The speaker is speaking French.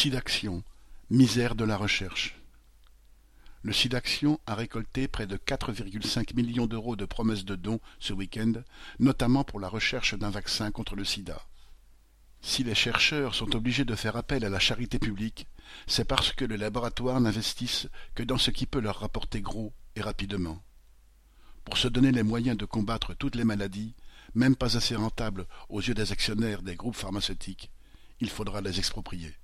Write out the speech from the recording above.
SIDAction, misère de la recherche. Le SIDAction a récolté près de 4,5 millions d'euros de promesses de dons ce week-end, notamment pour la recherche d'un vaccin contre le sida. Si les chercheurs sont obligés de faire appel à la charité publique, c'est parce que les laboratoires n'investissent que dans ce qui peut leur rapporter gros et rapidement. Pour se donner les moyens de combattre toutes les maladies, même pas assez rentables aux yeux des actionnaires des groupes pharmaceutiques, il faudra les exproprier.